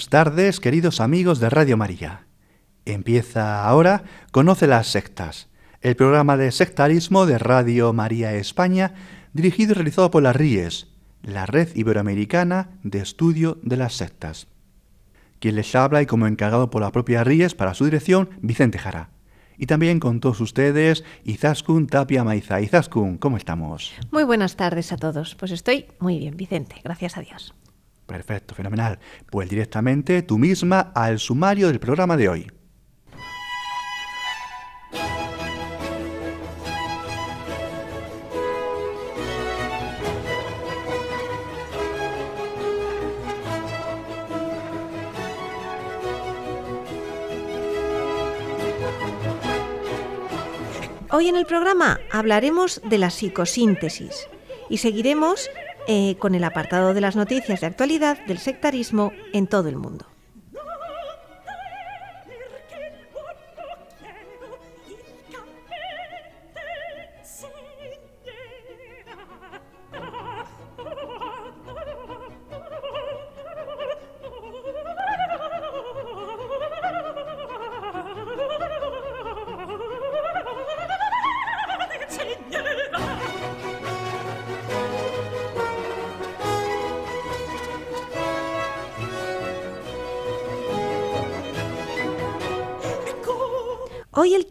Buenas tardes, queridos amigos de Radio María. Empieza ahora Conoce las sectas, el programa de sectarismo de Radio María España, dirigido y realizado por la RIES, la Red Iberoamericana de Estudio de las Sectas. Quien les habla y como encargado por la propia RIES para su dirección, Vicente Jara. Y también con todos ustedes, Izaskun Tapia Maiza. Izaskun, ¿cómo estamos? Muy buenas tardes a todos. Pues estoy muy bien, Vicente, gracias a Dios. Perfecto, fenomenal. Pues directamente tú misma al sumario del programa de hoy. Hoy en el programa hablaremos de la psicosíntesis y seguiremos eh, con el apartado de las noticias de actualidad del sectarismo en todo el mundo.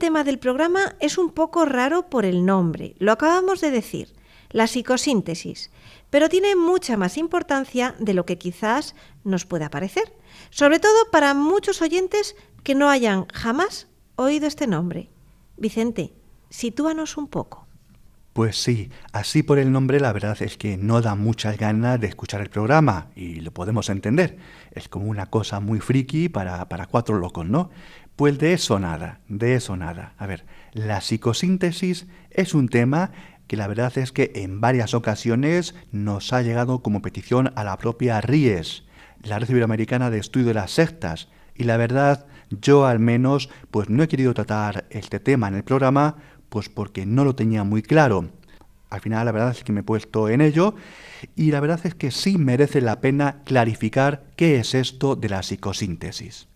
Tema del programa es un poco raro por el nombre, lo acabamos de decir, la psicosíntesis, pero tiene mucha más importancia de lo que quizás nos pueda parecer, sobre todo para muchos oyentes que no hayan jamás oído este nombre. Vicente, sitúanos un poco. Pues sí, así por el nombre la verdad es que no da muchas ganas de escuchar el programa y lo podemos entender. Es como una cosa muy friki para, para cuatro locos, ¿no? Pues de eso nada, de eso nada. A ver, la psicosíntesis es un tema que la verdad es que en varias ocasiones nos ha llegado como petición a la propia RIES, la Red Iberoamericana de Estudio de las Sectas, y la verdad yo al menos pues no he querido tratar este tema en el programa pues porque no lo tenía muy claro. Al final la verdad es que me he puesto en ello y la verdad es que sí merece la pena clarificar qué es esto de la psicosíntesis.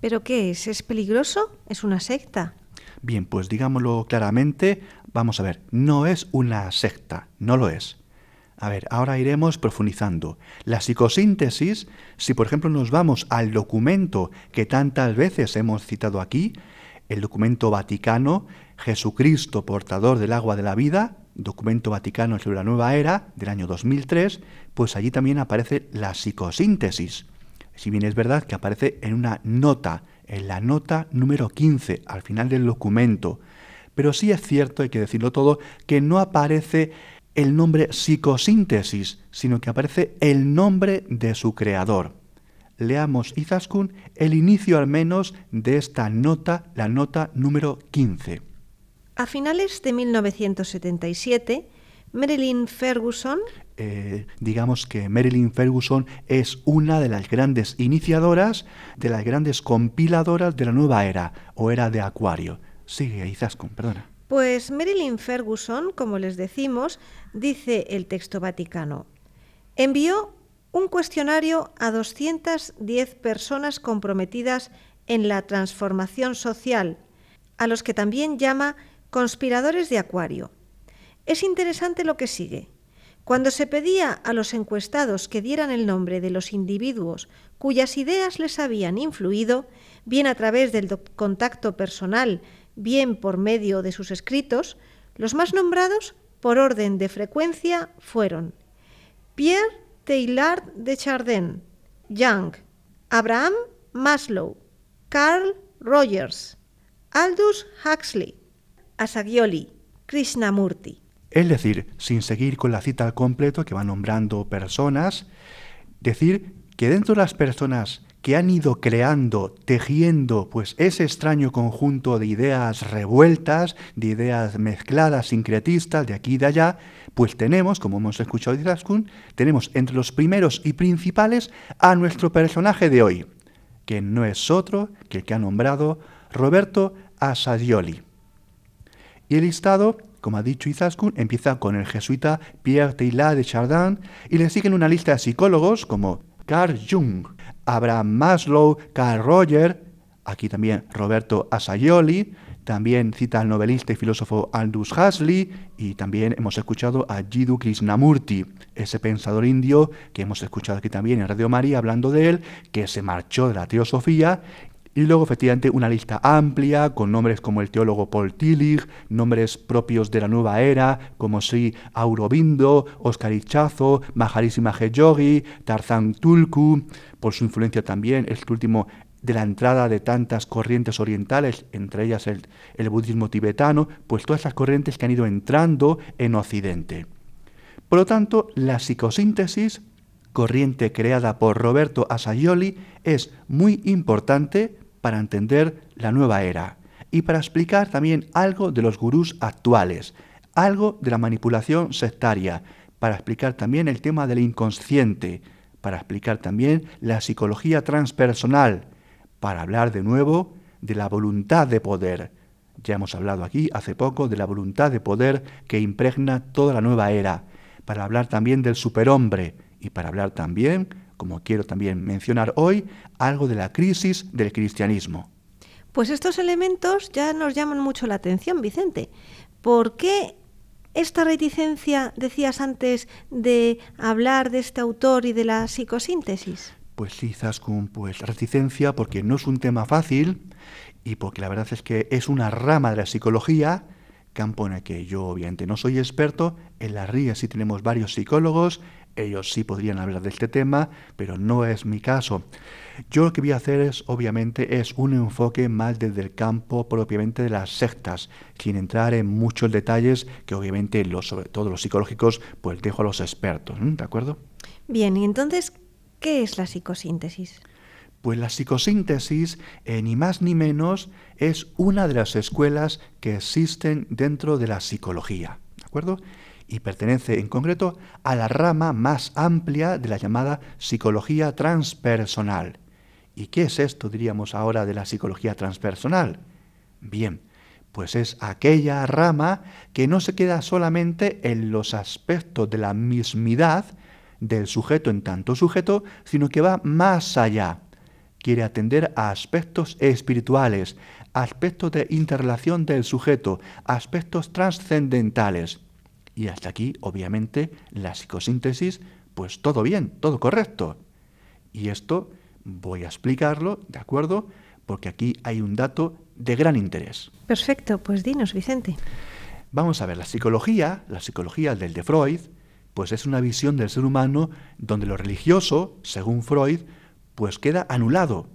¿Pero qué es? ¿Es peligroso? ¿Es una secta? Bien, pues digámoslo claramente, vamos a ver, no es una secta, no lo es. A ver, ahora iremos profundizando. La psicosíntesis, si por ejemplo nos vamos al documento que tantas veces hemos citado aquí, el documento vaticano, Jesucristo portador del agua de la vida, documento vaticano sobre la nueva era del año 2003, pues allí también aparece la psicosíntesis. Si bien es verdad que aparece en una nota, en la nota número 15, al final del documento, pero sí es cierto, hay que decirlo todo, que no aparece el nombre psicosíntesis, sino que aparece el nombre de su creador. Leamos Izaskun el inicio al menos de esta nota, la nota número 15. A finales de 1977, Marilyn Ferguson eh, digamos que Marilyn Ferguson es una de las grandes iniciadoras, de las grandes compiladoras de la nueva era, o era de Acuario. Sigue, Izaskun, perdona. Pues Marilyn Ferguson, como les decimos, dice el texto vaticano, envió un cuestionario a 210 personas comprometidas en la transformación social, a los que también llama conspiradores de Acuario. Es interesante lo que sigue. Cuando se pedía a los encuestados que dieran el nombre de los individuos cuyas ideas les habían influido, bien a través del contacto personal, bien por medio de sus escritos, los más nombrados por orden de frecuencia fueron Pierre Teilhard de Chardin, Young, Abraham Maslow, Carl Rogers, Aldous Huxley, Asagioli, Krishnamurti. Es decir, sin seguir con la cita al completo que va nombrando personas, decir que dentro de las personas que han ido creando, tejiendo, pues ese extraño conjunto de ideas revueltas, de ideas mezcladas, sincretistas, de aquí y de allá, pues tenemos, como hemos escuchado de Izaskun, tenemos entre los primeros y principales a nuestro personaje de hoy, que no es otro que el que ha nombrado Roberto Asadioli. Y el listado, como ha dicho Izaskun, empieza con el jesuita Pierre Teilhard de Chardin y le siguen una lista de psicólogos como Carl Jung, Abraham Maslow, Carl Roger, aquí también Roberto Asayoli, también cita al novelista y filósofo Aldous Huxley y también hemos escuchado a Jiddu Krishnamurti, ese pensador indio que hemos escuchado aquí también en Radio María hablando de él, que se marchó de la teosofía y luego, efectivamente, una lista amplia con nombres como el teólogo Paul Tillich, nombres propios de la nueva era, como Sri Aurobindo, Oscar Ichazo, Maharishi Mahesh Yogi, Tarzan Tulku, por su influencia también, este último de la entrada de tantas corrientes orientales, entre ellas el, budismo tibetano, pues todas esas corrientes que han ido entrando en Occidente. Por lo tanto, la psicosíntesis, corriente creada por Roberto Asayoli, es muy importante para entender la nueva era y para explicar también algo de los gurús actuales, algo de la manipulación sectaria, para explicar también el tema del inconsciente, para explicar también la psicología transpersonal, para hablar de nuevo de la voluntad de poder. Ya hemos hablado aquí hace poco de la voluntad de poder que impregna toda la nueva era, para hablar también del superhombre y para hablar también como quiero también mencionar hoy, algo de la crisis del cristianismo. Pues estos elementos ya nos llaman mucho la atención, Vicente. ¿Por qué esta reticencia, decías antes, de hablar de este autor y de la psicosíntesis? Pues sí, Zaskun, pues reticencia porque no es un tema fácil y porque la verdad es que es una rama de la psicología campo en el que yo obviamente no soy experto. En la RIA sí tenemos varios psicólogos, ellos sí podrían hablar de este tema, pero no es mi caso. Yo lo que voy a hacer es, obviamente, es un enfoque más desde el campo propiamente de las sectas, sin entrar en muchos detalles que obviamente, los, sobre todo los psicológicos, pues dejo a los expertos, ¿de acuerdo? Bien, y entonces, ¿qué es la psicosíntesis? Pues la psicosíntesis, eh, ni más ni menos, es una de las escuelas que existen dentro de la psicología, ¿de acuerdo? Y pertenece en concreto a la rama más amplia de la llamada psicología transpersonal. ¿Y qué es esto, diríamos ahora, de la psicología transpersonal? Bien, pues es aquella rama que no se queda solamente en los aspectos de la mismidad del sujeto en tanto sujeto, sino que va más allá. Quiere atender a aspectos espirituales, aspectos de interrelación del sujeto, aspectos trascendentales. Y hasta aquí, obviamente, la psicosíntesis, pues todo bien, todo correcto. Y esto voy a explicarlo, ¿de acuerdo? Porque aquí hay un dato de gran interés. Perfecto, pues dinos, Vicente. Vamos a ver, la psicología, la psicología del de Freud, pues es una visión del ser humano donde lo religioso, según Freud, pues queda anulado,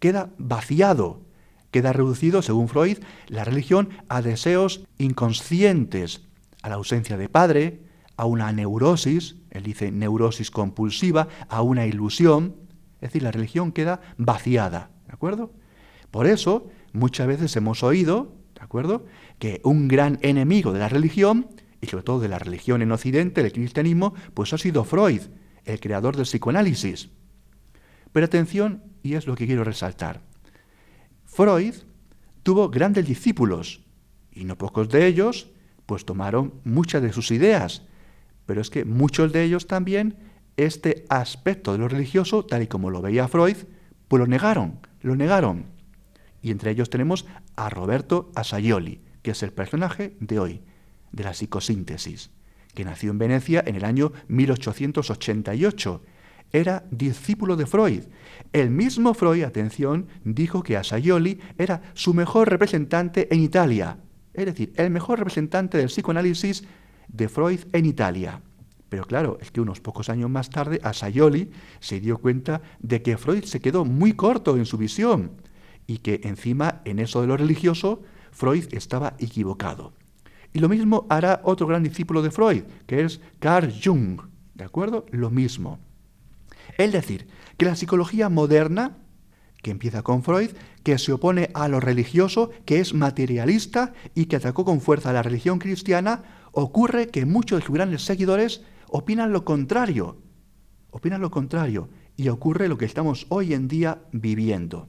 queda vaciado, queda reducido, según Freud, la religión a deseos inconscientes, a la ausencia de padre, a una neurosis, él dice neurosis compulsiva, a una ilusión, es decir, la religión queda vaciada, ¿de acuerdo? Por eso, muchas veces hemos oído, ¿de acuerdo?, que un gran enemigo de la religión, y sobre todo de la religión en Occidente, del cristianismo, pues ha sido Freud, el creador del psicoanálisis. Pero atención, y es lo que quiero resaltar. Freud tuvo grandes discípulos, y no pocos de ellos pues tomaron muchas de sus ideas, pero es que muchos de ellos también este aspecto de lo religioso, tal y como lo veía Freud, pues lo negaron, lo negaron. Y entre ellos tenemos a Roberto Asayoli, que es el personaje de hoy, de la psicosíntesis, que nació en Venecia en el año 1888. Era discípulo de Freud. El mismo Freud, atención, dijo que Asayoli era su mejor representante en Italia, es decir, el mejor representante del psicoanálisis de Freud en Italia. Pero claro, es que unos pocos años más tarde, Asayoli se dio cuenta de que Freud se quedó muy corto en su visión y que encima en eso de lo religioso, Freud estaba equivocado. Y lo mismo hará otro gran discípulo de Freud, que es Carl Jung. ¿De acuerdo? Lo mismo. Es decir, que la psicología moderna, que empieza con Freud, que se opone a lo religioso, que es materialista y que atacó con fuerza a la religión cristiana, ocurre que muchos de sus grandes seguidores opinan lo contrario. Opinan lo contrario. Y ocurre lo que estamos hoy en día viviendo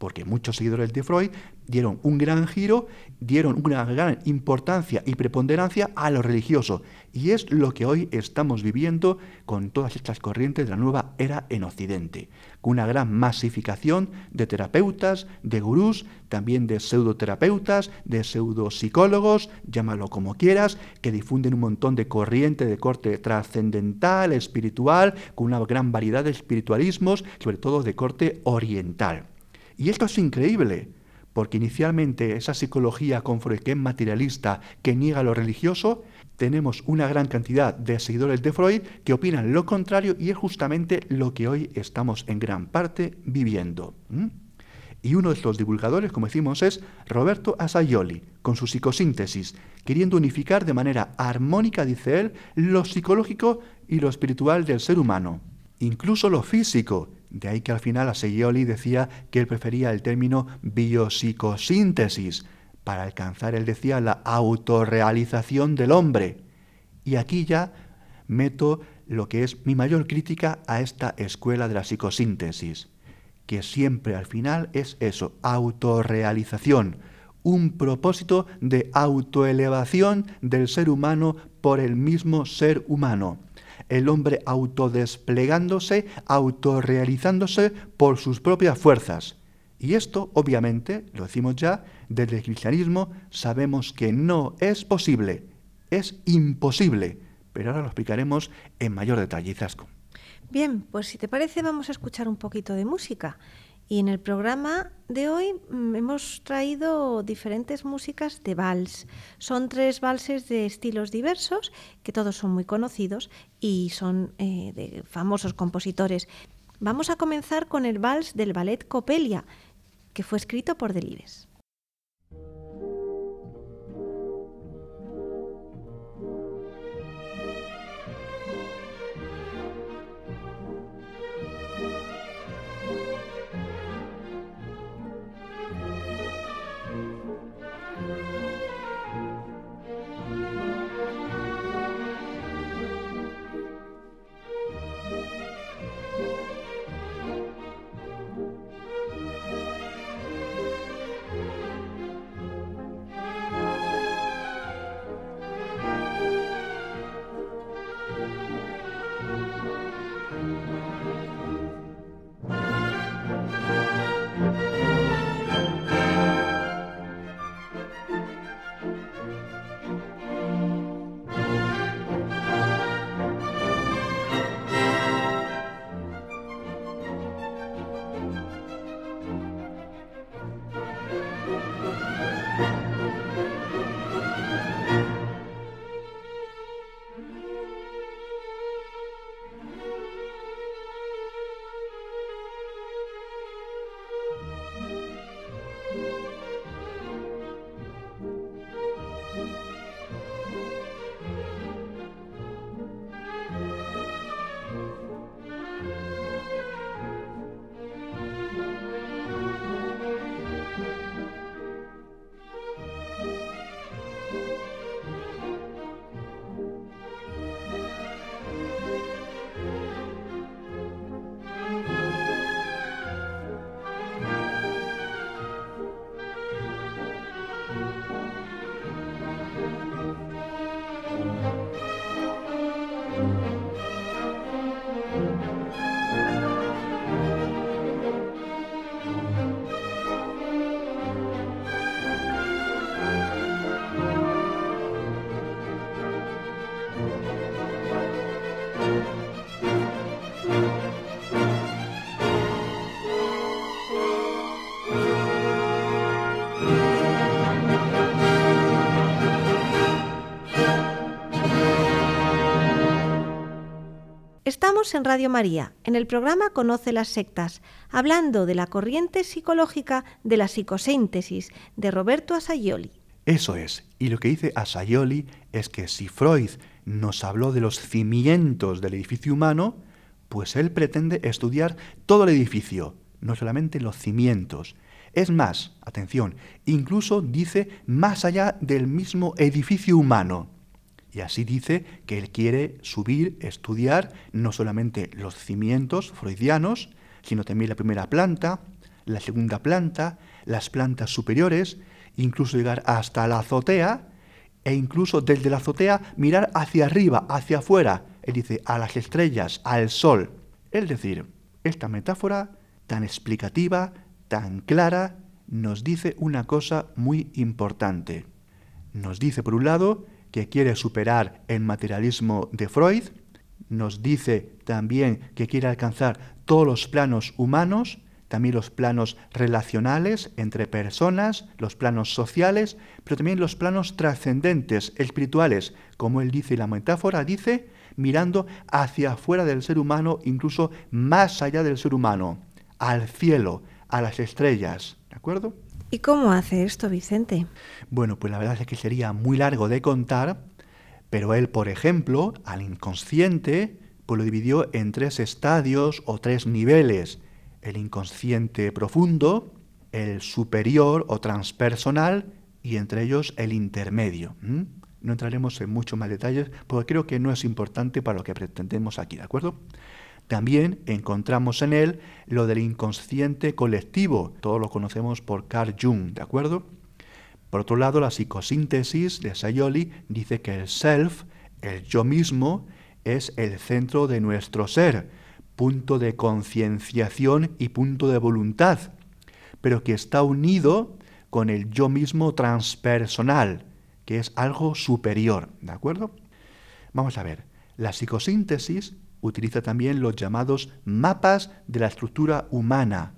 porque muchos seguidores de Freud dieron un gran giro, dieron una gran importancia y preponderancia a lo religioso. Y es lo que hoy estamos viviendo con todas estas corrientes de la nueva era en Occidente, con una gran masificación de terapeutas, de gurús, también de pseudoterapeutas, de pseudopsicólogos, llámalo como quieras, que difunden un montón de corrientes de corte trascendental, espiritual, con una gran variedad de espiritualismos, sobre todo de corte oriental. Y esto es increíble, porque inicialmente esa psicología con Freud que es materialista, que niega lo religioso, tenemos una gran cantidad de seguidores de Freud que opinan lo contrario y es justamente lo que hoy estamos en gran parte viviendo. Y uno de estos divulgadores, como decimos, es Roberto Asayoli, con su psicosíntesis, queriendo unificar de manera armónica, dice él, lo psicológico y lo espiritual del ser humano, incluso lo físico, de ahí que al final Aseyoli decía que él prefería el término biopsicosíntesis para alcanzar, él decía, la autorrealización del hombre. Y aquí ya meto lo que es mi mayor crítica a esta escuela de la psicosíntesis, que siempre al final es eso, autorrealización, un propósito de autoelevación del ser humano por el mismo ser humano el hombre autodesplegándose, autorrealizándose por sus propias fuerzas. Y esto, obviamente, lo decimos ya, desde el cristianismo sabemos que no es posible, es imposible. Pero ahora lo explicaremos en mayor detalle, Zasco. Bien, pues si te parece vamos a escuchar un poquito de música. Y en el programa de hoy mm, hemos traído diferentes músicas de vals. Son tres valses de estilos diversos, que todos son muy conocidos y son eh, de famosos compositores. Vamos a comenzar con el vals del ballet Copelia, que fue escrito por Delibes. Estamos en Radio María, en el programa Conoce las sectas, hablando de la corriente psicológica de la psicosíntesis de Roberto Asayoli. Eso es. Y lo que dice Asayoli es que si Freud nos habló de los cimientos del edificio humano, pues él pretende estudiar todo el edificio, no solamente los cimientos. Es más, atención, incluso dice más allá del mismo edificio humano. Y así dice que él quiere subir, estudiar no solamente los cimientos freudianos, sino también la primera planta, la segunda planta, las plantas superiores, incluso llegar hasta la azotea e incluso desde la azotea mirar hacia arriba, hacia afuera. Él dice a las estrellas, al sol. Es decir, esta metáfora tan explicativa, tan clara, nos dice una cosa muy importante. Nos dice, por un lado, que quiere superar el materialismo de Freud, nos dice también que quiere alcanzar todos los planos humanos, también los planos relacionales entre personas, los planos sociales, pero también los planos trascendentes, espirituales, como él dice y la metáfora dice, mirando hacia afuera del ser humano, incluso más allá del ser humano, al cielo, a las estrellas. ¿De acuerdo? ¿Y cómo hace esto Vicente? Bueno, pues la verdad es que sería muy largo de contar, pero él, por ejemplo, al inconsciente, pues lo dividió en tres estadios o tres niveles. El inconsciente profundo, el superior o transpersonal y entre ellos el intermedio. No entraremos en muchos más detalles porque creo que no es importante para lo que pretendemos aquí, ¿de acuerdo? También encontramos en él lo del inconsciente colectivo, todos lo conocemos por Carl Jung, ¿de acuerdo? Por otro lado, la psicosíntesis de Sayoli dice que el self, el yo mismo, es el centro de nuestro ser, punto de concienciación y punto de voluntad, pero que está unido con el yo mismo transpersonal, que es algo superior, ¿de acuerdo? Vamos a ver, la psicosíntesis utiliza también los llamados mapas de la estructura humana,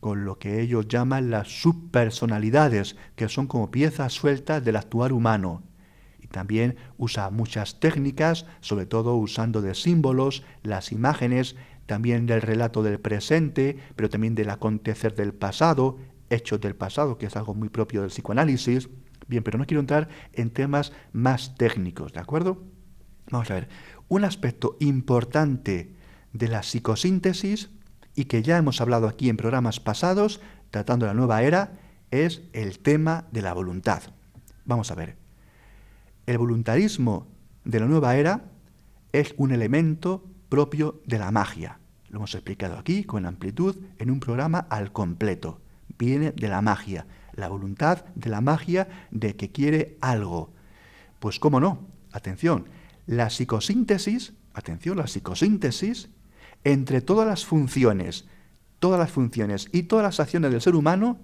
con lo que ellos llaman las subpersonalidades, que son como piezas sueltas del actuar humano. Y también usa muchas técnicas, sobre todo usando de símbolos, las imágenes, también del relato del presente, pero también del acontecer del pasado, hechos del pasado, que es algo muy propio del psicoanálisis. Bien, pero no quiero entrar en temas más técnicos, ¿de acuerdo? Vamos a ver, un aspecto importante de la psicosíntesis y que ya hemos hablado aquí en programas pasados, tratando la nueva era, es el tema de la voluntad. Vamos a ver. El voluntarismo de la nueva era es un elemento propio de la magia. Lo hemos explicado aquí con amplitud en un programa al completo. Viene de la magia, la voluntad de la magia de que quiere algo. Pues cómo no, atención, la psicosíntesis, atención, la psicosíntesis, entre todas las funciones, todas las funciones y todas las acciones del ser humano,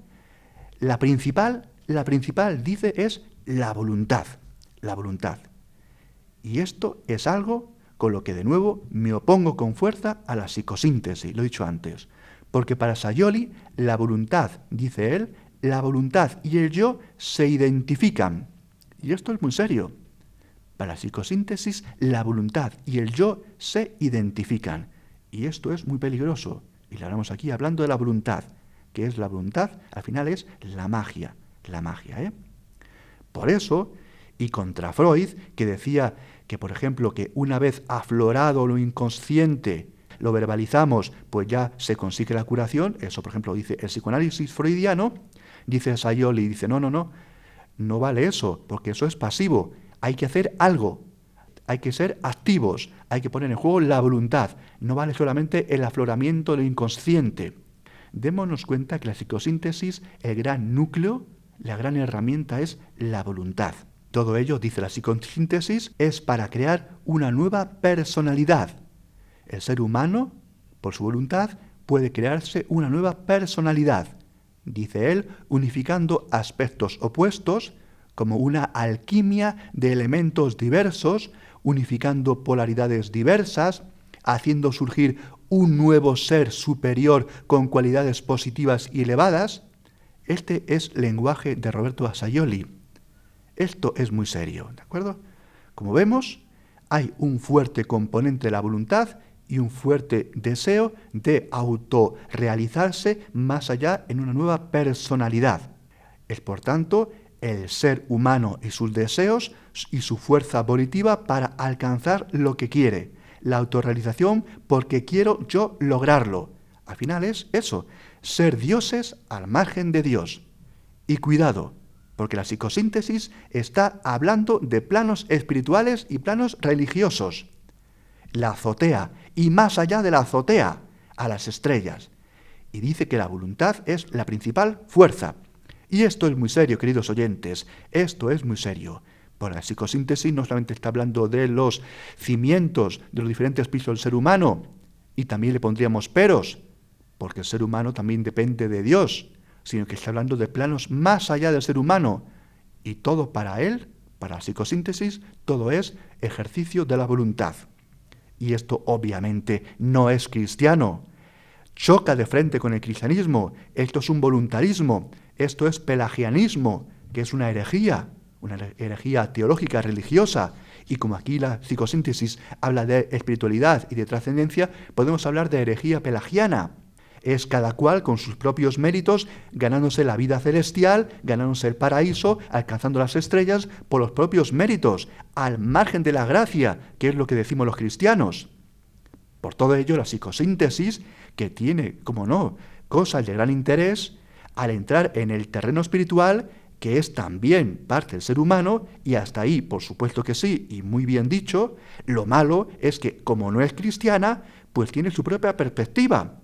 la principal, la principal, dice, es la voluntad, la voluntad. Y esto es algo con lo que de nuevo me opongo con fuerza a la psicosíntesis, lo he dicho antes, porque para Sayoli la voluntad, dice él, la voluntad y el yo se identifican. Y esto es muy serio. Para la psicosíntesis, la voluntad y el yo se identifican. Y esto es muy peligroso. Y lo hablamos aquí hablando de la voluntad. que es la voluntad? Al final es la magia. La magia, ¿eh? Por eso, y contra Freud, que decía que, por ejemplo, que una vez aflorado lo inconsciente, lo verbalizamos, pues ya se consigue la curación, eso por ejemplo dice el psicoanálisis freudiano, dice Sayoli, dice, no, no, no, no vale eso, porque eso es pasivo, hay que hacer algo, hay que ser activos, hay que poner en juego la voluntad, no vale solamente el afloramiento del inconsciente. Démonos cuenta que la psicosíntesis, el gran núcleo, la gran herramienta es la voluntad. Todo ello, dice la psicosíntesis, es para crear una nueva personalidad. El ser humano, por su voluntad, puede crearse una nueva personalidad, dice él, unificando aspectos opuestos como una alquimia de elementos diversos, unificando polaridades diversas, haciendo surgir un nuevo ser superior con cualidades positivas y elevadas. Este es lenguaje de Roberto Asayoli. Esto es muy serio, ¿de acuerdo? Como vemos, hay un fuerte componente de la voluntad y un fuerte deseo de autorrealizarse más allá en una nueva personalidad. Es por tanto el ser humano y sus deseos y su fuerza volitiva para alcanzar lo que quiere. La autorrealización porque quiero yo lograrlo. Al final es eso, ser dioses al margen de Dios. Y cuidado, porque la psicosíntesis está hablando de planos espirituales y planos religiosos. La azotea, y más allá de la azotea, a las estrellas. Y dice que la voluntad es la principal fuerza. Y esto es muy serio, queridos oyentes, esto es muy serio. Por la psicosíntesis no solamente está hablando de los cimientos de los diferentes pisos del ser humano, y también le pondríamos peros, porque el ser humano también depende de Dios sino que está hablando de planos más allá del ser humano. Y todo para él, para la psicosíntesis, todo es ejercicio de la voluntad. Y esto obviamente no es cristiano. Choca de frente con el cristianismo. Esto es un voluntarismo. Esto es pelagianismo, que es una herejía, una herejía teológica, religiosa. Y como aquí la psicosíntesis habla de espiritualidad y de trascendencia, podemos hablar de herejía pelagiana es cada cual con sus propios méritos, ganándose la vida celestial, ganándose el paraíso, alcanzando las estrellas por los propios méritos, al margen de la gracia, que es lo que decimos los cristianos. Por todo ello, la psicosíntesis, que tiene, como no, cosas de gran interés, al entrar en el terreno espiritual, que es también parte del ser humano, y hasta ahí, por supuesto que sí, y muy bien dicho, lo malo es que, como no es cristiana, pues tiene su propia perspectiva.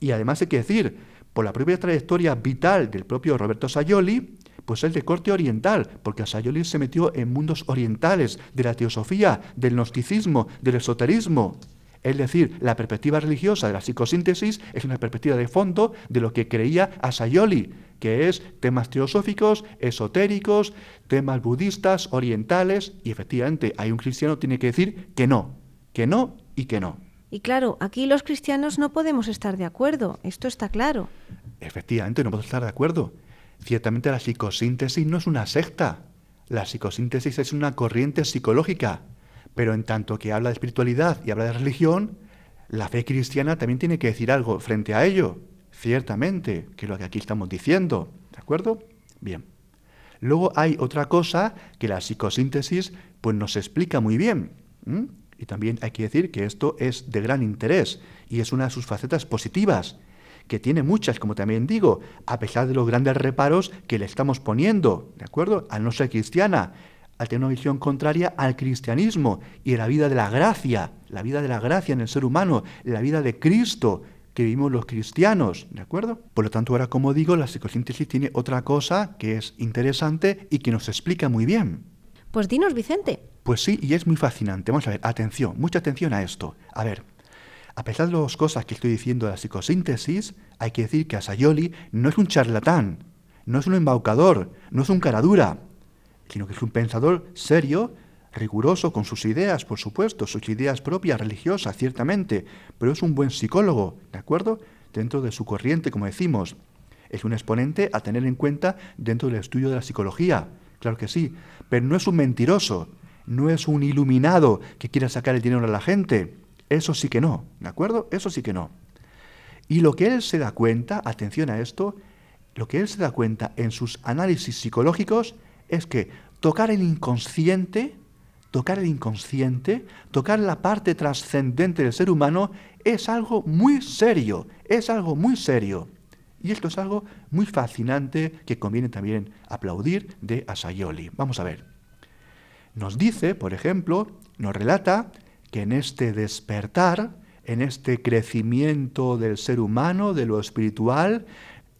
Y además hay que decir, por la propia trayectoria vital del propio Roberto Sayoli, pues es de corte oriental, porque Sayoli se metió en mundos orientales, de la teosofía, del gnosticismo, del esoterismo. Es decir, la perspectiva religiosa de la psicosíntesis es una perspectiva de fondo de lo que creía Sayoli, que es temas teosóficos, esotéricos, temas budistas, orientales, y efectivamente hay un cristiano que tiene que decir que no, que no y que no. Y claro, aquí los cristianos no podemos estar de acuerdo, esto está claro. Efectivamente, no podemos estar de acuerdo. Ciertamente la psicosíntesis no es una secta. La psicosíntesis es una corriente psicológica. Pero en tanto que habla de espiritualidad y habla de religión, la fe cristiana también tiene que decir algo frente a ello. Ciertamente, que es lo que aquí estamos diciendo. ¿De acuerdo? Bien. Luego hay otra cosa que la psicosíntesis pues, nos explica muy bien. Y también hay que decir que esto es de gran interés y es una de sus facetas positivas, que tiene muchas, como también digo, a pesar de los grandes reparos que le estamos poniendo, ¿de acuerdo? Al no ser cristiana, al tener una visión contraria al cristianismo y a la vida de la gracia, la vida de la gracia en el ser humano, la vida de Cristo que vivimos los cristianos, ¿de acuerdo? Por lo tanto, ahora como digo, la psicosíntesis tiene otra cosa que es interesante y que nos explica muy bien. Pues dinos, Vicente. Pues sí, y es muy fascinante. Vamos a ver, atención, mucha atención a esto. A ver, a pesar de las cosas que estoy diciendo de la psicosíntesis, hay que decir que Asayoli no es un charlatán, no es un embaucador, no es un caradura, sino que es un pensador serio, riguroso con sus ideas, por supuesto, sus ideas propias, religiosas, ciertamente, pero es un buen psicólogo, ¿de acuerdo? Dentro de su corriente, como decimos. Es un exponente a tener en cuenta dentro del estudio de la psicología, claro que sí, pero no es un mentiroso, no es un iluminado que quiera sacar el dinero a la gente. Eso sí que no, ¿de acuerdo? Eso sí que no. Y lo que él se da cuenta, atención a esto, lo que él se da cuenta en sus análisis psicológicos es que tocar el inconsciente, tocar el inconsciente, tocar la parte trascendente del ser humano es algo muy serio, es algo muy serio. Y esto es algo muy fascinante que conviene también aplaudir de Asayoli. Vamos a ver. Nos dice, por ejemplo, nos relata que en este despertar, en este crecimiento del ser humano, de lo espiritual,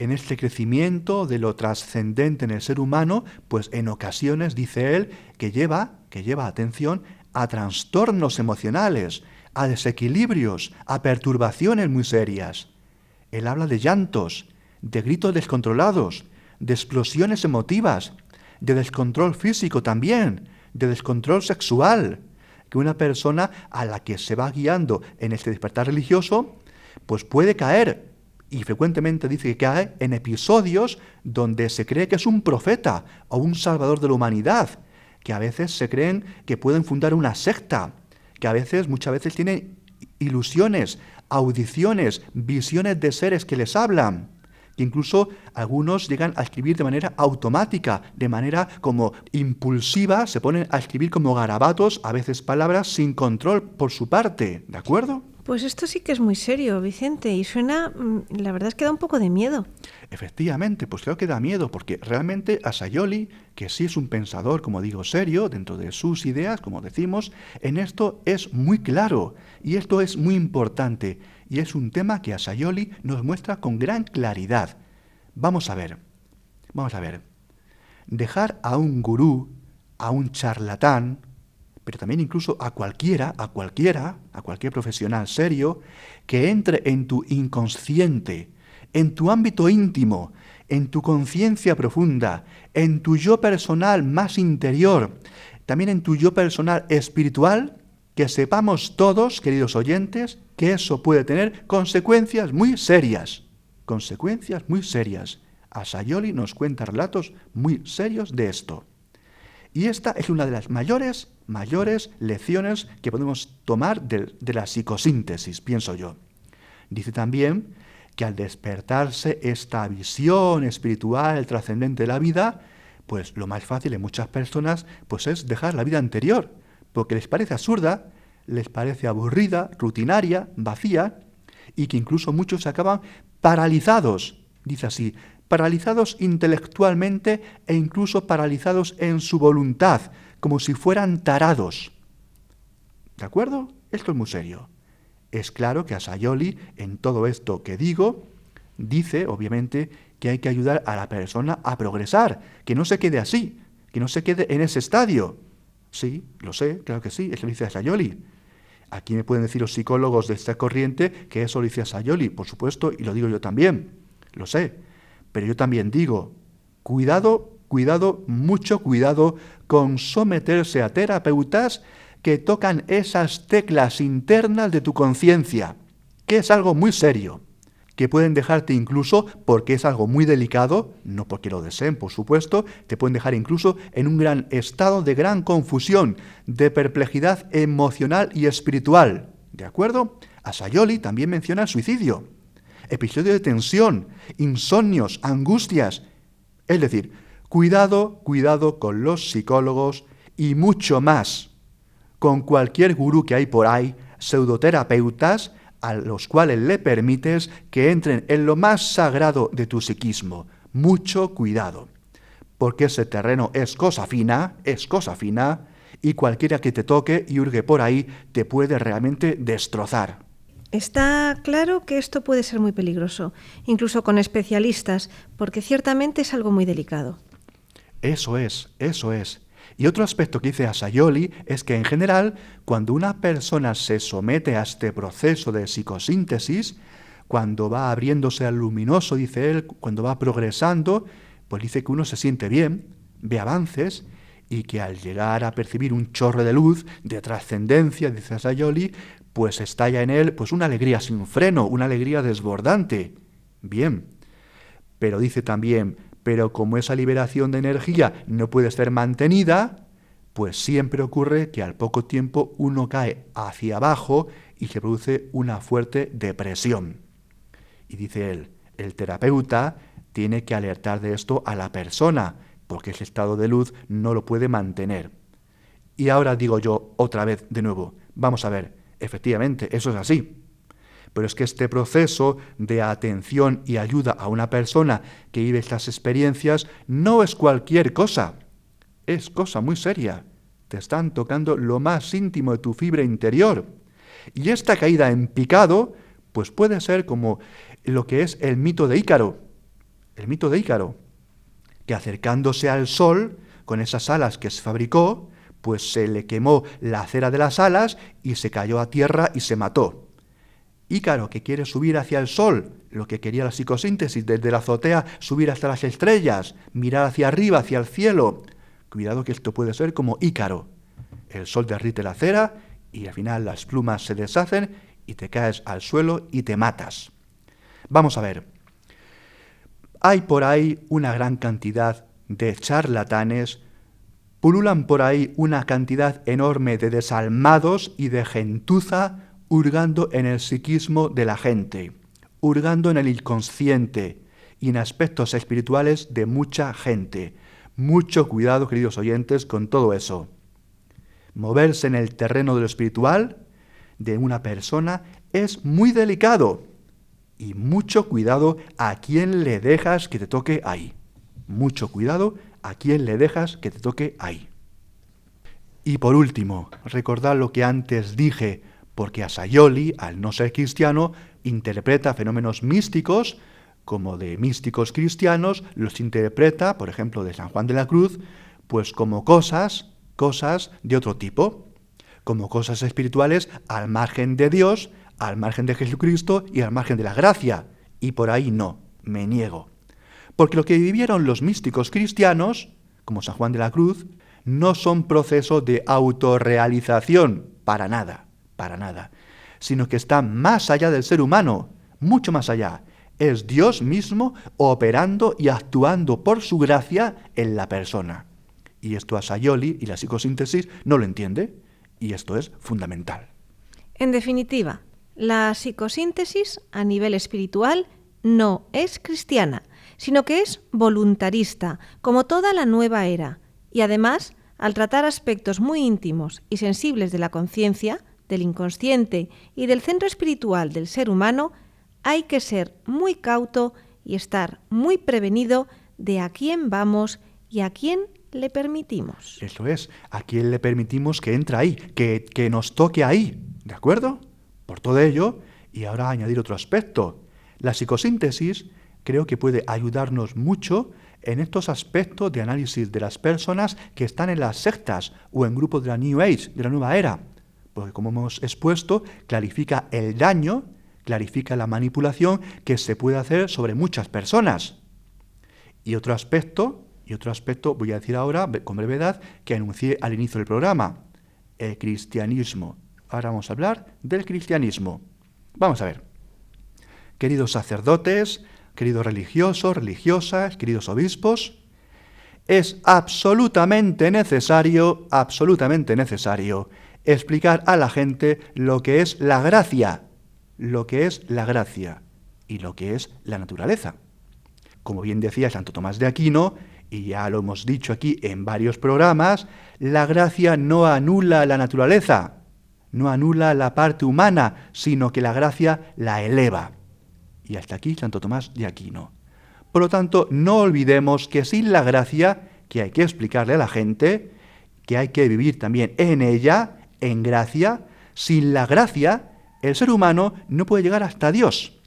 en este crecimiento de lo trascendente en el ser humano, pues en ocasiones dice él que lleva, que lleva atención a trastornos emocionales, a desequilibrios, a perturbaciones muy serias. Él habla de llantos, de gritos descontrolados, de explosiones emotivas, de descontrol físico también, de descontrol sexual, que una persona a la que se va guiando en este despertar religioso, pues puede caer, y frecuentemente dice que cae en episodios donde se cree que es un profeta o un salvador de la humanidad, que a veces se creen que pueden fundar una secta, que a veces, muchas veces tienen ilusiones, audiciones, visiones de seres que les hablan, Incluso algunos llegan a escribir de manera automática, de manera como impulsiva, se ponen a escribir como garabatos, a veces palabras sin control por su parte, ¿de acuerdo? Pues esto sí que es muy serio, Vicente, y suena, mm, la verdad es que da un poco de miedo. Efectivamente, pues creo que da miedo, porque realmente Asayoli, que sí es un pensador, como digo, serio, dentro de sus ideas, como decimos, en esto es muy claro, y esto es muy importante, y es un tema que Asayoli nos muestra con gran claridad. Vamos a ver, vamos a ver. Dejar a un gurú, a un charlatán, pero también incluso a cualquiera, a cualquiera, a cualquier profesional serio, que entre en tu inconsciente, en tu ámbito íntimo, en tu conciencia profunda, en tu yo personal más interior, también en tu yo personal espiritual, que sepamos todos, queridos oyentes, que eso puede tener consecuencias muy serias. Consecuencias muy serias. Asayoli nos cuenta relatos muy serios de esto. Y esta es una de las mayores, mayores lecciones que podemos tomar de, la psicosíntesis, pienso yo. Dice también que al despertarse esta visión espiritual trascendente de la vida, pues lo más fácil en muchas personas pues es dejar la vida anterior, porque les parece absurda, les parece aburrida, rutinaria, vacía, y que incluso muchos acaban paralizados, dice así, paralizados intelectualmente e incluso paralizados en su voluntad, como si fueran tarados. ¿De acuerdo? Esto es muy serio. Es claro que Asayoli, en todo esto que digo, dice, obviamente, que hay que ayudar a la persona a progresar, que no se quede así, que no se quede en ese estadio. Sí, lo sé, claro que sí, eso lo dice Asayoli. Aquí me pueden decir los psicólogos de esta corriente que eso lo dice Asayoli, por supuesto, y lo digo yo también, lo sé. Pero yo también digo, cuidado, cuidado, mucho cuidado con someterse a terapeutas que tocan esas teclas internas de tu conciencia, que es algo muy serio, que pueden dejarte incluso, porque es algo muy delicado, no porque lo deseen, por supuesto, te pueden dejar incluso en un gran estado de gran confusión, de perplejidad emocional y espiritual. ¿De acuerdo? Asayoli también menciona el suicidio episodio de tensión, insomnios, angustias. Es decir, cuidado, cuidado con los psicólogos y mucho más con cualquier gurú que hay por ahí, pseudoterapeutas, a los cuales le permites que entren en lo más sagrado de tu psiquismo. Mucho cuidado, porque ese terreno es cosa fina, es cosa fina, y cualquiera que te toque y hurgue por ahí te puede realmente destrozar. Está claro que esto puede ser muy peligroso, incluso con especialistas, porque ciertamente es algo muy delicado. Eso es, eso es. Y otro aspecto que dice Asayoli es que en general, cuando una persona se somete a este proceso de psicosíntesis, cuando va abriéndose al luminoso, dice él, cuando va progresando, pues dice que uno se siente bien, ve avances, y que al llegar a percibir un chorro de luz, de trascendencia, dice Asayoli, pues estalla en él pues una alegría sin freno, una alegría desbordante. Bien. Pero dice también, pero como esa liberación de energía no puede ser mantenida, pues siempre ocurre que al poco tiempo uno cae hacia abajo y se produce una fuerte depresión. Y dice él, el terapeuta tiene que alertar de esto a la persona, porque ese estado de luz no lo puede mantener. Y ahora digo yo otra vez de nuevo, vamos a ver, Efectivamente, eso es así. Pero es que este proceso de atención y ayuda a una persona que vive estas experiencias no es cualquier cosa. Es cosa muy seria. Te están tocando lo más íntimo de tu fibra interior. Y esta caída en picado, pues puede ser como lo que es el mito de Ícaro. El mito de Ícaro, que acercándose al sol, con esas alas que se fabricó, pues se le quemó la cera de las alas y se cayó a tierra y se mató. Ícaro, que quiere subir hacia el sol, lo que quería la psicosíntesis, desde la azotea subir hasta las estrellas, mirar hacia arriba, hacia el cielo. Cuidado que esto puede ser como Ícaro. El sol derrite la cera y al final las plumas se deshacen y te caes al suelo y te matas. Vamos a ver. Hay por ahí una gran cantidad de charlatanes Pululan por ahí una cantidad enorme de desalmados y de gentuza hurgando en el psiquismo de la gente, hurgando en el inconsciente, y en aspectos espirituales de mucha gente. Mucho cuidado, queridos oyentes, con todo eso. Moverse en el terreno de lo espiritual de una persona es muy delicado. Y mucho cuidado a quién le dejas que te toque ahí. Mucho cuidado a quién le dejas que te toque ahí. Y por último, recordad lo que antes dije, porque a Sayoli, al no ser cristiano, interpreta fenómenos místicos, como de místicos cristianos, los interpreta, por ejemplo, de San Juan de la Cruz, pues como cosas, cosas de otro tipo, como cosas espirituales al margen de Dios, al margen de Jesucristo y al margen de la gracia. Y por ahí no, me niego. Porque lo que vivieron los místicos cristianos, como San Juan de la Cruz, no son procesos de autorrealización, para nada, para nada, sino que están más allá del ser humano, mucho más allá. Es Dios mismo operando y actuando por su gracia en la persona. Y esto a Sayoli y la psicosíntesis no lo entiende, y esto es fundamental. En definitiva, la psicosíntesis a nivel espiritual no es cristiana, sino que es voluntarista, como toda la nueva era, y además, al tratar aspectos muy íntimos y sensibles de la conciencia, del inconsciente y del centro espiritual del ser humano, hay que ser muy cauto y estar muy prevenido de a quién vamos y a quién le permitimos. Eso es, a quién le permitimos que entre ahí, que, que nos toque ahí, ¿de acuerdo? Por todo ello, y ahora añadir otro aspecto, la psicosíntesis creo que puede ayudarnos mucho en estos aspectos de análisis de las personas que están en las sectas o en grupos de la New Age, de la nueva era porque como hemos expuesto, clarifica el daño, clarifica la manipulación que se puede hacer sobre muchas personas. Y otro aspecto, y otro aspecto voy a decir ahora con brevedad, que anuncié al inicio del programa, el cristianismo. Ahora vamos a hablar del cristianismo. Vamos a ver. Queridos sacerdotes, queridos religiosos, religiosas, queridos obispos, es absolutamente necesario, absolutamente necesario explicar a la gente lo que es la gracia, lo que es la gracia y lo que es la naturaleza. Como bien decía Santo Tomás de Aquino, y ya lo hemos dicho aquí en varios programas, la gracia no anula la naturaleza, no anula la parte humana, sino que la gracia la eleva. Y hasta aquí Santo Tomás de Aquino. Por lo tanto, no olvidemos que sin la gracia, que hay que explicarle a la gente, que hay que vivir también en ella, en gracia, sin la gracia, el ser humano no puede llegar hasta Dios.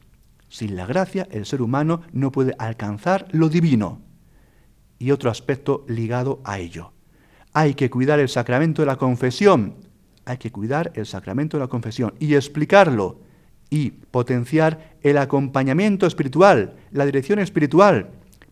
Sin la gracia, el ser humano no puede alcanzar lo divino. Y otro aspecto ligado a ello. Hay que cuidar el sacramento de la confesión. Hay que cuidar el sacramento de la confesión y explicarlo y potenciar el acompañamiento espiritual, la dirección espiritual.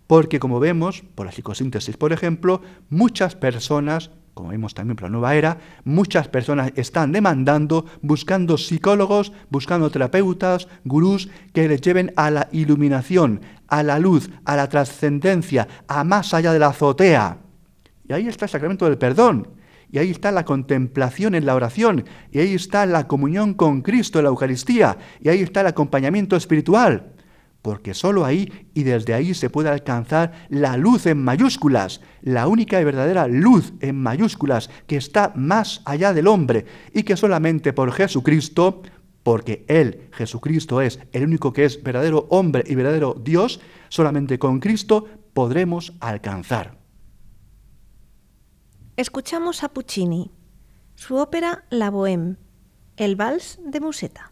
Porque como vemos, por la psicosíntesis, por ejemplo, muchas personas como vemos también por la nueva era, muchas personas están demandando, buscando psicólogos, buscando terapeutas, gurús que les lleven a la iluminación, a la luz, a la trascendencia, a más allá de la azotea. Y ahí está el sacramento del perdón, y ahí está la contemplación en la oración, y ahí está la comunión con Cristo en la Eucaristía, y ahí está el acompañamiento espiritual porque sólo ahí y desde ahí se puede alcanzar la luz en mayúsculas, la única y verdadera luz en mayúsculas que está más allá del hombre y que solamente por Jesucristo, porque Él, Jesucristo, es el único que es verdadero hombre y verdadero Dios, solamente con Cristo podremos alcanzar. Escuchamos a Puccini, su ópera La Bohème, el vals de Museta.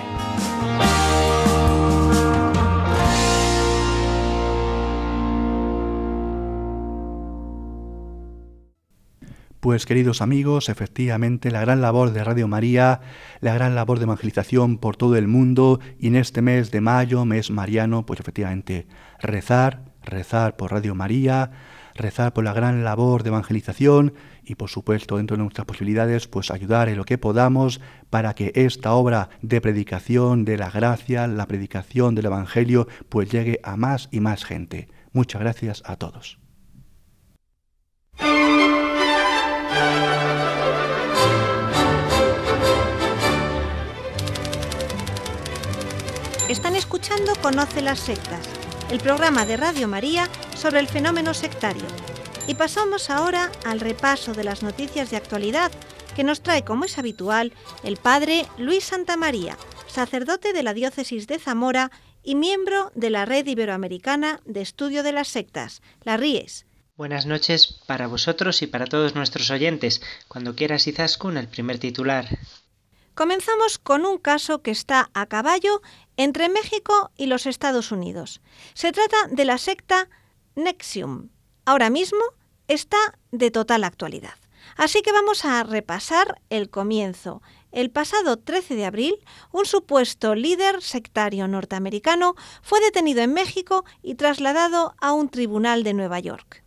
Pues queridos amigos, efectivamente la gran labor de Radio María, la gran labor de evangelización por todo el mundo y en este mes de mayo, mes mariano, pues efectivamente rezar, rezar por Radio María, rezar por la gran labor de evangelización y por supuesto dentro de nuestras posibilidades pues ayudar en lo que podamos para que esta obra de predicación de la gracia, la predicación del Evangelio pues llegue a más y más gente. Muchas gracias a todos. Escuchando Conoce las sectas, el programa de Radio María sobre el fenómeno sectario. Y pasamos ahora al repaso de las noticias de actualidad que nos trae, como es habitual, el padre Luis Santa María, sacerdote de la diócesis de Zamora y miembro de la Red Iberoamericana de Estudio de las Sectas, la RIES. Buenas noches para vosotros y para todos nuestros oyentes. Cuando quieras, Izaskun, el primer titular. Comenzamos con un caso que está a caballo entre México y los Estados Unidos. Se trata de la secta Nexium. Ahora mismo está de total actualidad. Así que vamos a repasar el comienzo. El pasado 13 de abril, un supuesto líder sectario norteamericano fue detenido en México y trasladado a un tribunal de Nueva York.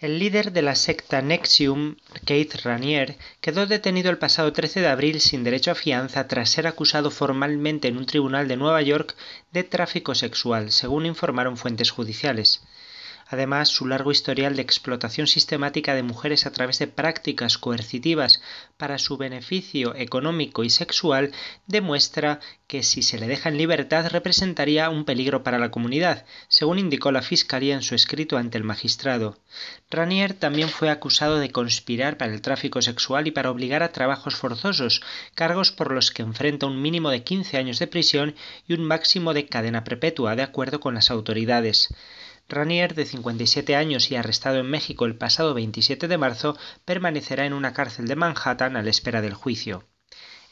El líder de la secta Nexium, Keith Ranier, quedó detenido el pasado 13 de abril sin derecho a fianza tras ser acusado formalmente en un tribunal de Nueva York de tráfico sexual, según informaron fuentes judiciales. Además, su largo historial de explotación sistemática de mujeres a través de prácticas coercitivas para su beneficio económico y sexual demuestra que si se le deja en libertad representaría un peligro para la comunidad, según indicó la Fiscalía en su escrito ante el magistrado. Ranier también fue acusado de conspirar para el tráfico sexual y para obligar a trabajos forzosos, cargos por los que enfrenta un mínimo de 15 años de prisión y un máximo de cadena perpetua, de acuerdo con las autoridades. Ranier, de 57 años y arrestado en México el pasado 27 de marzo, permanecerá en una cárcel de Manhattan a la espera del juicio.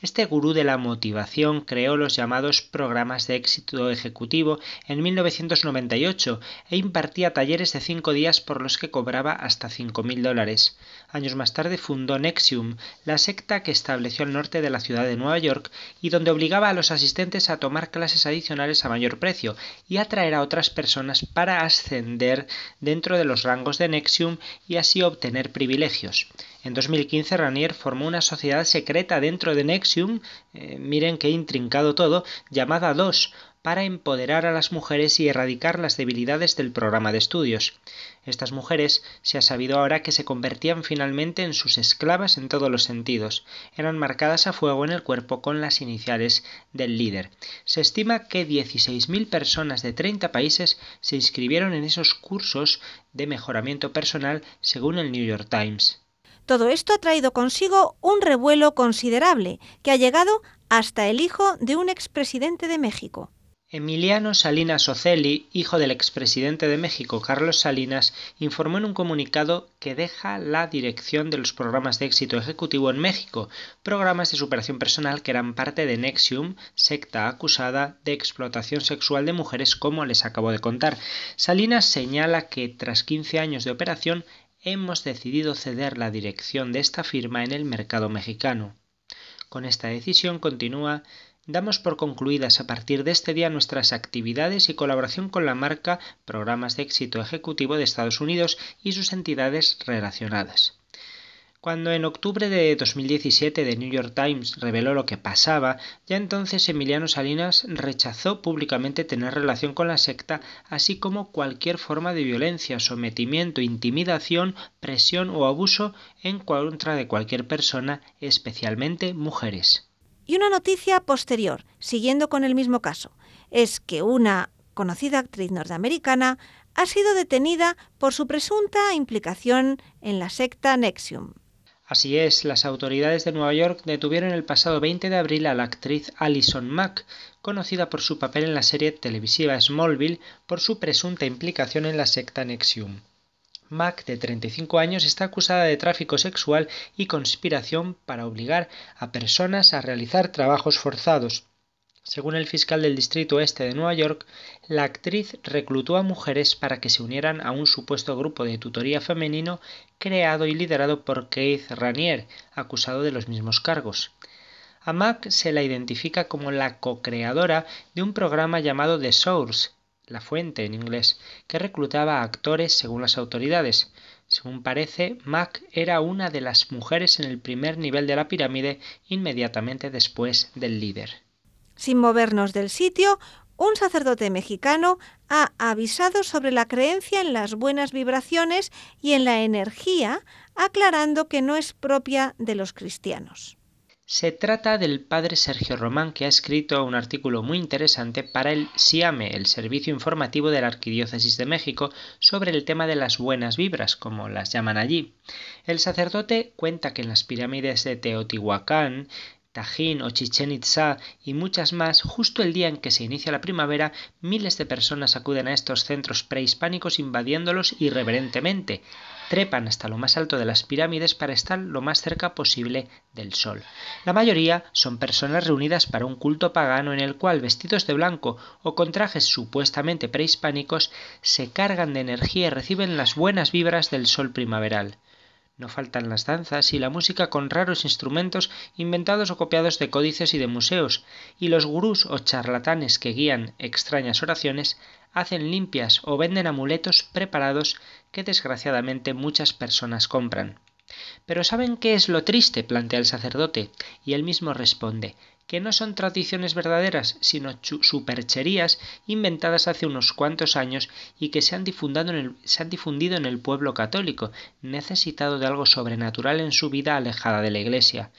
Este gurú de la motivación creó los llamados programas de éxito ejecutivo en 1998 e impartía talleres de cinco días por los que cobraba hasta 5.000 dólares. Años más tarde fundó Nexium, la secta que estableció al norte de la ciudad de Nueva York y donde obligaba a los asistentes a tomar clases adicionales a mayor precio y atraer a otras personas para ascender dentro de los rangos de Nexium y así obtener privilegios. En 2015 Ranier formó una sociedad secreta dentro de Nexium, eh, miren qué intrincado todo, llamada DOS, para empoderar a las mujeres y erradicar las debilidades del programa de estudios. Estas mujeres se ha sabido ahora que se convertían finalmente en sus esclavas en todos los sentidos. Eran marcadas a fuego en el cuerpo con las iniciales del líder. Se estima que 16.000 personas de 30 países se inscribieron en esos cursos de mejoramiento personal según el New York Times. Todo esto ha traído consigo un revuelo considerable que ha llegado hasta el hijo de un expresidente de México. Emiliano Salinas Ocelli, hijo del expresidente de México Carlos Salinas, informó en un comunicado que deja la dirección de los programas de éxito ejecutivo en México, programas de superación personal que eran parte de Nexium, secta acusada de explotación sexual de mujeres como les acabo de contar. Salinas señala que tras 15 años de operación hemos decidido ceder la dirección de esta firma en el mercado mexicano. Con esta decisión, continúa, Damos por concluidas a partir de este día nuestras actividades y colaboración con la marca Programas de Éxito Ejecutivo de Estados Unidos y sus entidades relacionadas. Cuando en octubre de 2017 The New York Times reveló lo que pasaba, ya entonces Emiliano Salinas rechazó públicamente tener relación con la secta, así como cualquier forma de violencia, sometimiento, intimidación, presión o abuso en contra de cualquier persona, especialmente mujeres. Y una noticia posterior, siguiendo con el mismo caso, es que una conocida actriz norteamericana ha sido detenida por su presunta implicación en la secta Nexium. Así es, las autoridades de Nueva York detuvieron el pasado 20 de abril a la actriz Alison Mack, conocida por su papel en la serie televisiva Smallville por su presunta implicación en la secta Nexium. Mack, de 35 años, está acusada de tráfico sexual y conspiración para obligar a personas a realizar trabajos forzados, según el fiscal del Distrito Este de Nueva York, la actriz reclutó a mujeres para que se unieran a un supuesto grupo de tutoría femenino creado y liderado por Keith Ranier, acusado de los mismos cargos. A Mac se la identifica como la co-creadora de un programa llamado The Source, la fuente en inglés, que reclutaba a actores según las autoridades. Según parece, Mac era una de las mujeres en el primer nivel de la pirámide inmediatamente después del líder. Sin movernos del sitio, un sacerdote mexicano ha avisado sobre la creencia en las buenas vibraciones y en la energía, aclarando que no es propia de los cristianos. Se trata del padre Sergio Román, que ha escrito un artículo muy interesante para el SIAME, el Servicio Informativo de la Arquidiócesis de México, sobre el tema de las buenas vibras, como las llaman allí. El sacerdote cuenta que en las pirámides de Teotihuacán Tajín o Chichen Itza y muchas más, justo el día en que se inicia la primavera, miles de personas acuden a estos centros prehispánicos invadiéndolos irreverentemente. Trepan hasta lo más alto de las pirámides para estar lo más cerca posible del sol. La mayoría son personas reunidas para un culto pagano en el cual, vestidos de blanco o con trajes supuestamente prehispánicos, se cargan de energía y reciben las buenas vibras del sol primaveral. No faltan las danzas y la música con raros instrumentos inventados o copiados de códices y de museos, y los gurús o charlatanes que guían extrañas oraciones hacen limpias o venden amuletos preparados que desgraciadamente muchas personas compran. Pero ¿saben qué es lo triste? plantea el sacerdote, y él mismo responde que no son tradiciones verdaderas, sino supercherías inventadas hace unos cuantos años y que se han, en el, se han difundido en el pueblo católico, necesitado de algo sobrenatural en su vida alejada de la Iglesia.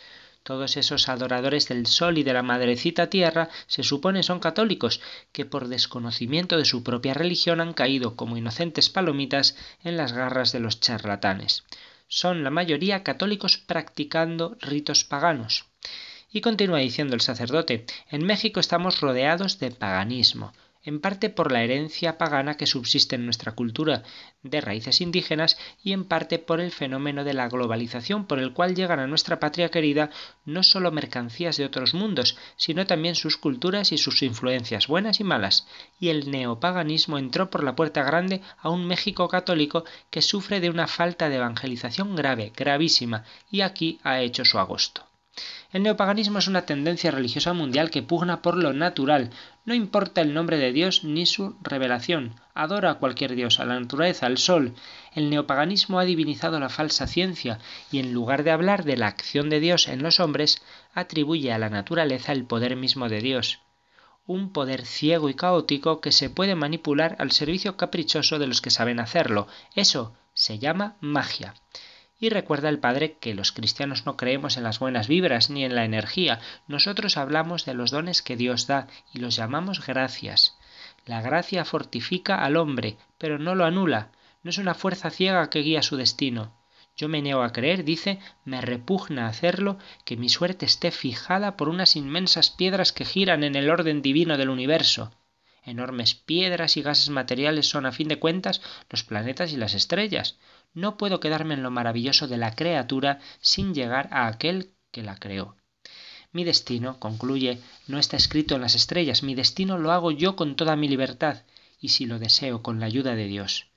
Todos esos adoradores del sol y de la madrecita tierra se supone son católicos, que por desconocimiento de su propia religión han caído como inocentes palomitas en las garras de los charlatanes. Son la mayoría católicos practicando ritos paganos. Y continúa diciendo el sacerdote, en México estamos rodeados de paganismo, en parte por la herencia pagana que subsiste en nuestra cultura de raíces indígenas y en parte por el fenómeno de la globalización por el cual llegan a nuestra patria querida no solo mercancías de otros mundos, sino también sus culturas y sus influencias buenas y malas, y el neopaganismo entró por la puerta grande a un México católico que sufre de una falta de evangelización grave, gravísima, y aquí ha hecho su agosto. El neopaganismo es una tendencia religiosa mundial que pugna por lo natural, no importa el nombre de Dios ni su revelación, adora a cualquier dios, a la naturaleza, al sol. El neopaganismo ha divinizado la falsa ciencia y en lugar de hablar de la acción de Dios en los hombres, atribuye a la naturaleza el poder mismo de Dios un poder ciego y caótico que se puede manipular al servicio caprichoso de los que saben hacerlo. Eso se llama magia. Y recuerda el Padre que los cristianos no creemos en las buenas vibras ni en la energía, nosotros hablamos de los dones que Dios da y los llamamos gracias. La gracia fortifica al hombre, pero no lo anula, no es una fuerza ciega que guía su destino. Yo me niego a creer, dice, me repugna hacerlo, que mi suerte esté fijada por unas inmensas piedras que giran en el orden divino del universo. Enormes piedras y gases materiales son, a fin de cuentas, los planetas y las estrellas. No puedo quedarme en lo maravilloso de la criatura sin llegar a aquel que la creó. Mi destino, concluye, no está escrito en las estrellas, mi destino lo hago yo con toda mi libertad, y si lo deseo con la ayuda de Dios.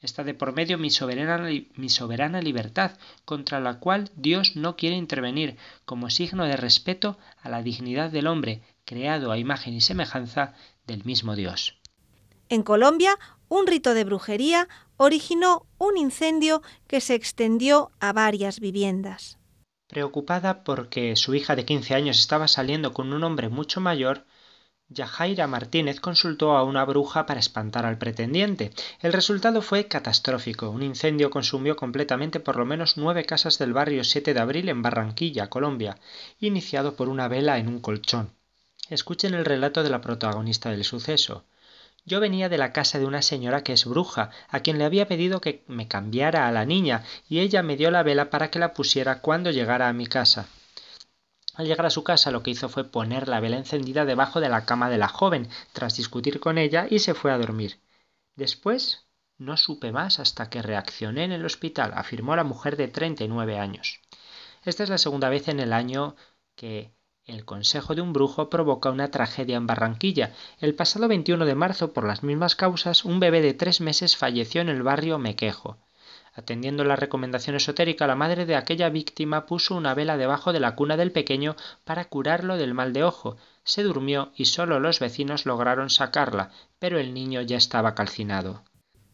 Está de por medio mi soberana, mi soberana libertad, contra la cual Dios no quiere intervenir, como signo de respeto a la dignidad del hombre, creado a imagen y semejanza del mismo Dios. En Colombia, un rito de brujería originó un incendio que se extendió a varias viviendas. Preocupada porque su hija de 15 años estaba saliendo con un hombre mucho mayor, Yajaira Martínez consultó a una bruja para espantar al pretendiente. El resultado fue catastrófico. Un incendio consumió completamente por lo menos nueve casas del barrio 7 de abril en Barranquilla, Colombia, iniciado por una vela en un colchón. Escuchen el relato de la protagonista del suceso. Yo venía de la casa de una señora que es bruja, a quien le había pedido que me cambiara a la niña, y ella me dio la vela para que la pusiera cuando llegara a mi casa. Al llegar a su casa lo que hizo fue poner la vela encendida debajo de la cama de la joven, tras discutir con ella, y se fue a dormir. Después no supe más hasta que reaccioné en el hospital, afirmó la mujer de 39 años. Esta es la segunda vez en el año que el consejo de un brujo provoca una tragedia en Barranquilla. El pasado 21 de marzo, por las mismas causas, un bebé de tres meses falleció en el barrio Mequejo. Atendiendo la recomendación esotérica, la madre de aquella víctima puso una vela debajo de la cuna del pequeño para curarlo del mal de ojo. Se durmió y solo los vecinos lograron sacarla, pero el niño ya estaba calcinado.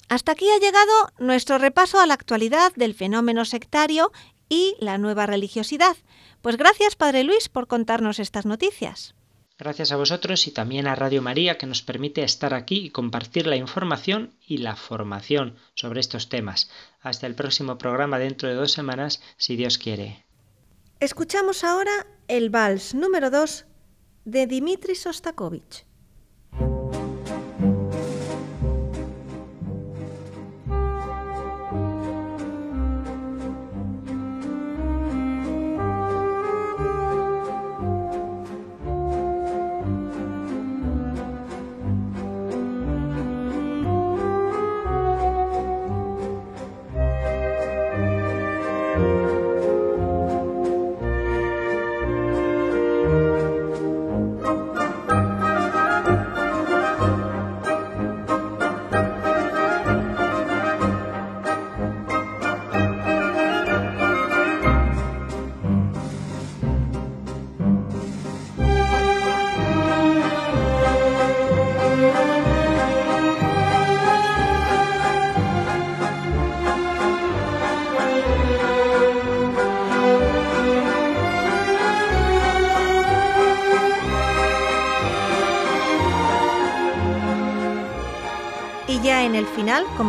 Hasta aquí ha llegado nuestro repaso a la actualidad del fenómeno sectario y la nueva religiosidad. Pues gracias, Padre Luis, por contarnos estas noticias. Gracias a vosotros y también a Radio María que nos permite estar aquí y compartir la información y la formación sobre estos temas. Hasta el próximo programa dentro de dos semanas, si Dios quiere. Escuchamos ahora el vals número 2 de Dimitri Sostakovich.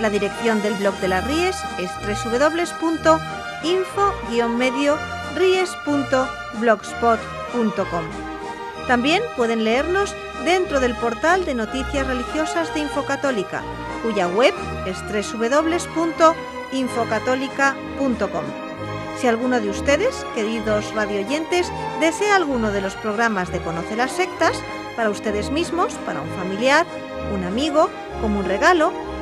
La dirección del blog de las Ries es www.info-ries.blogspot.com. También pueden leernos dentro del portal de noticias religiosas de Infocatólica, cuya web es www.infocatólica.com. Si alguno de ustedes, queridos radioyentes, desea alguno de los programas de Conoce las Sectas, para ustedes mismos, para un familiar, un amigo, como un regalo,